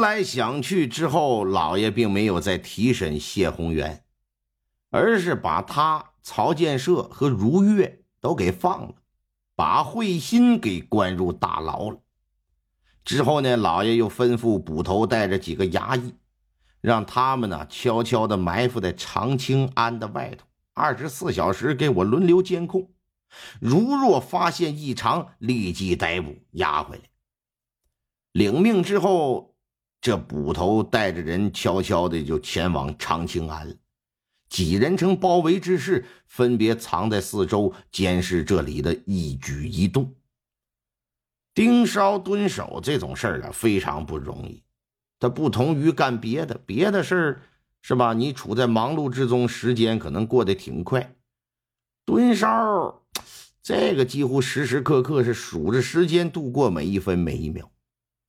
来想去之后，老爷并没有再提审谢宏元，而是把他曹建设和如月都给放了，把慧心给关入大牢了。之后呢，老爷又吩咐捕头带着几个衙役，让他们呢悄悄的埋伏在长青庵的外头，二十四小时给我轮流监控，如若发现异常，立即逮捕押回来。领命之后。这捕头带着人悄悄的就前往长青庵了，几人成包围之势，分别藏在四周监视这里的一举一动。盯梢蹲守这种事儿啊，非常不容易。它不同于干别的，别的事儿是吧？你处在忙碌之中，时间可能过得挺快。蹲梢，这个几乎时时刻刻是数着时间度过每一分每一秒。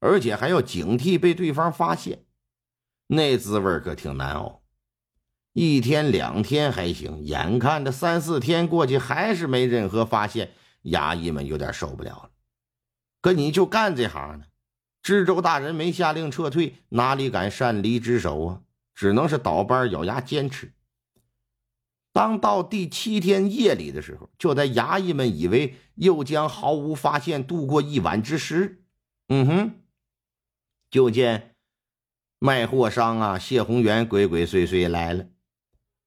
而且还要警惕被对方发现，那滋味可挺难熬。一天两天还行，眼看着三四天过去，还是没任何发现，衙役们有点受不了了。可你就干这行呢，知州大人没下令撤退，哪里敢擅离职守啊？只能是倒班咬牙坚持。当到第七天夜里的时候，就在衙役们以为又将毫无发现度过一晚之时，嗯哼。就见卖货商啊，谢宏元鬼鬼祟祟来了，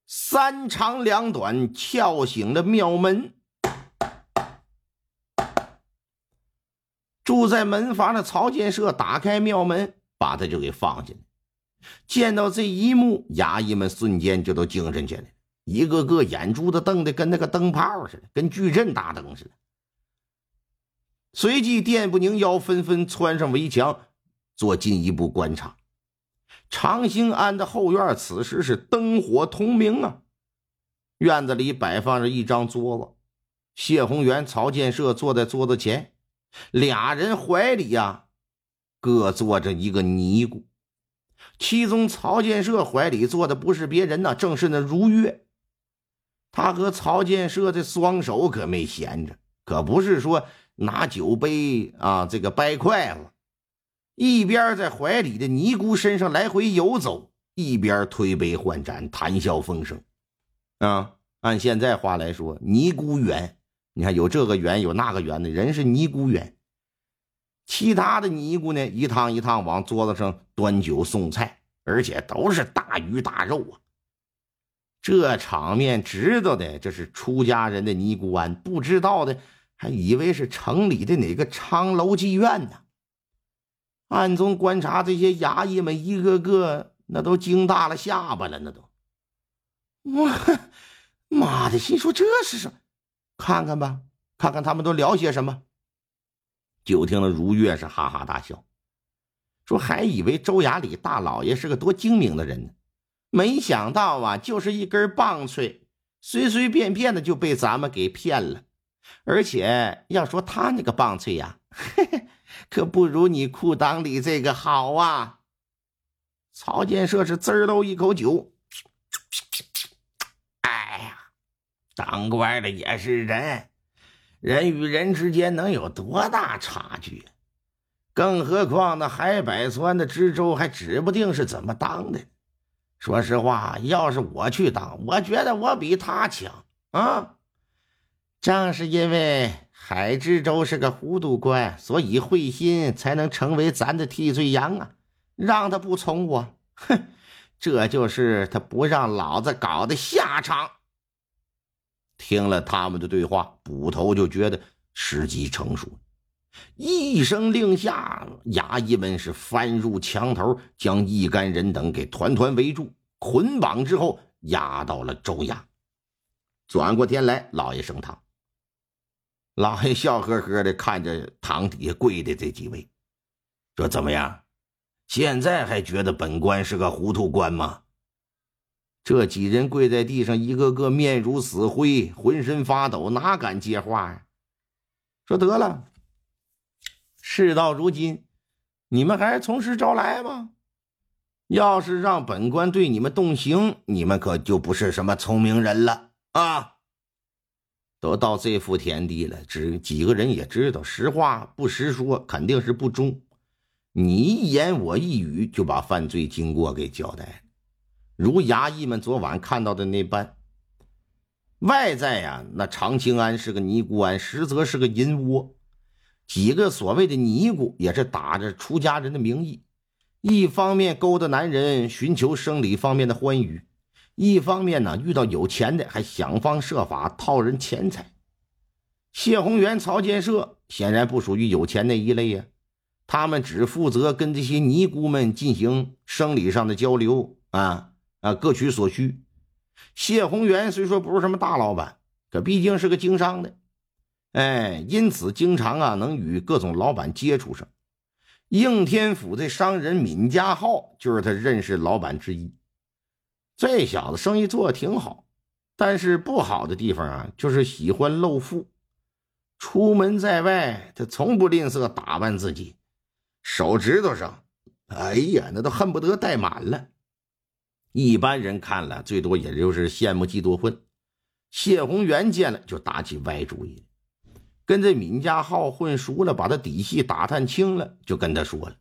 三长两短撬醒了庙门。住在门房的曹建设打开庙门，把他就给放进来。见到这一幕，衙役们瞬间就都精神起来，一个个眼珠子瞪得跟那个灯泡似的，跟矩阵大灯似的。随即电不宁腰，纷纷窜上围墙。做进一步观察，长兴庵的后院此时是灯火通明啊。院子里摆放着一张桌子，谢宏元、曹建设坐在桌子前，俩人怀里呀各坐着一个尼姑。其中曹建设怀里坐的不是别人呐，正是那如月。他和曹建设这双手可没闲着，可不是说拿酒杯啊，这个掰筷子。一边在怀里的尼姑身上来回游走，一边推杯换盏，谈笑风生。啊，按现在话来说，尼姑缘，你看有这个缘，有那个缘的人是尼姑缘。其他的尼姑呢，一趟一趟往桌子上端酒送菜，而且都是大鱼大肉啊。这场面，知道的这是出家人的尼姑庵，不知道的还以为是城里的哪个昌楼妓院呢。暗中观察这些衙役们，一个个那都惊大了下巴了，那都，我妈的，心说这是什么？看看吧，看看他们都聊些什么。就听了如月是哈哈大笑，说还以为周衙里大老爷是个多精明的人呢，没想到啊，就是一根棒槌，随随便便的就被咱们给骗了。而且要说他那个棒槌呀，嘿嘿。可不如你裤裆里这个好啊！曹建设是滋儿喽一口酒，哎呀，当官的也是人，人与人之间能有多大差距？更何况那海百川的知州还指不定是怎么当的。说实话，要是我去当，我觉得我比他强啊！正是因为。海知州是个糊涂官，所以慧心才能成为咱的替罪羊啊！让他不从我，哼，这就是他不让老子搞的下场。听了他们的对话，捕头就觉得时机成熟，一声令下，衙役们是翻入墙头，将一干人等给团团围住，捆绑之后押到了州衙。转过天来，老爷升堂。老爷笑呵呵的看着堂底下跪的这几位，说：“怎么样？现在还觉得本官是个糊涂官吗？”这几人跪在地上，一个个面如死灰，浑身发抖，哪敢接话呀？说得了，事到如今，你们还从实招来吗？要是让本官对你们动刑，你们可就不是什么聪明人了啊！都到这副田地了，只几个人也知道，实话不实说，肯定是不忠。你一言我一语，就把犯罪经过给交代。如衙役们昨晚看到的那般，外在呀，那常青庵是个尼姑庵，实则是个淫窝。几个所谓的尼姑也是打着出家人的名义，一方面勾搭男人寻求生理方面的欢愉，一方面呢遇到有钱的还想方设法套人钱财。谢宏元、曹建设显然不属于有钱那一类呀，他们只负责跟这些尼姑们进行生理上的交流啊。啊，各取所需。谢宏元虽说不是什么大老板，可毕竟是个经商的，哎，因此经常啊能与各种老板接触上。应天府这商人闵家浩就是他认识老板之一。这小子生意做的挺好，但是不好的地方啊，就是喜欢露富。出门在外，他从不吝啬打扮自己，手指头上，哎呀，那都恨不得戴满了。一般人看了，最多也就是羡慕嫉妒恨。谢宏元见了，就打起歪主意，跟这闵家浩混熟了，把他底细打探清了，就跟他说了：“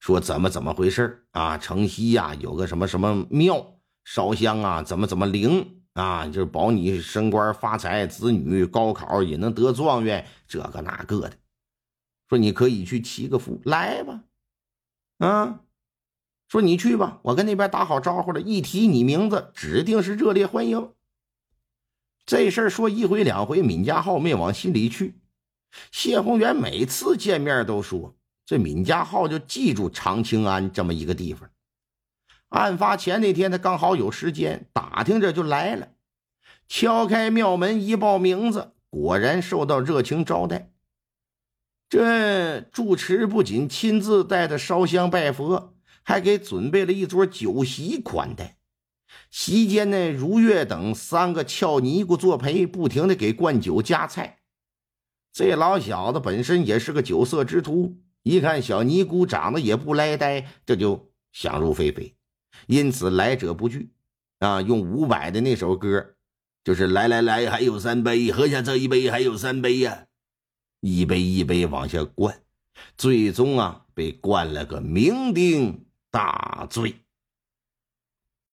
说怎么怎么回事啊？城西呀有个什么什么庙烧香啊，怎么怎么灵啊？就是保你升官发财，子女高考也能得状元，这个那个的。说你可以去祈个福，来吧，啊。”说你去吧，我跟那边打好招呼了，一提你名字，指定是热烈欢迎。这事儿说一回两回，闵家浩没往心里去。谢宏元每次见面都说，这闵家浩就记住长青庵这么一个地方。案发前那天，他刚好有时间，打听着就来了，敲开庙门一报名字，果然受到热情招待。这住持不仅亲自带他烧香拜佛。还给准备了一桌酒席款待，席间呢，如月等三个俏尼姑作陪，不停的给灌酒加菜。这老小子本身也是个酒色之徒，一看小尼姑长得也不赖呆，这就想入非非，因此来者不拒。啊，用伍佰的那首歌，就是来来来，还有三杯，喝下这一杯，还有三杯呀，一杯一杯往下灌，最终啊，被灌了个酩酊。大醉。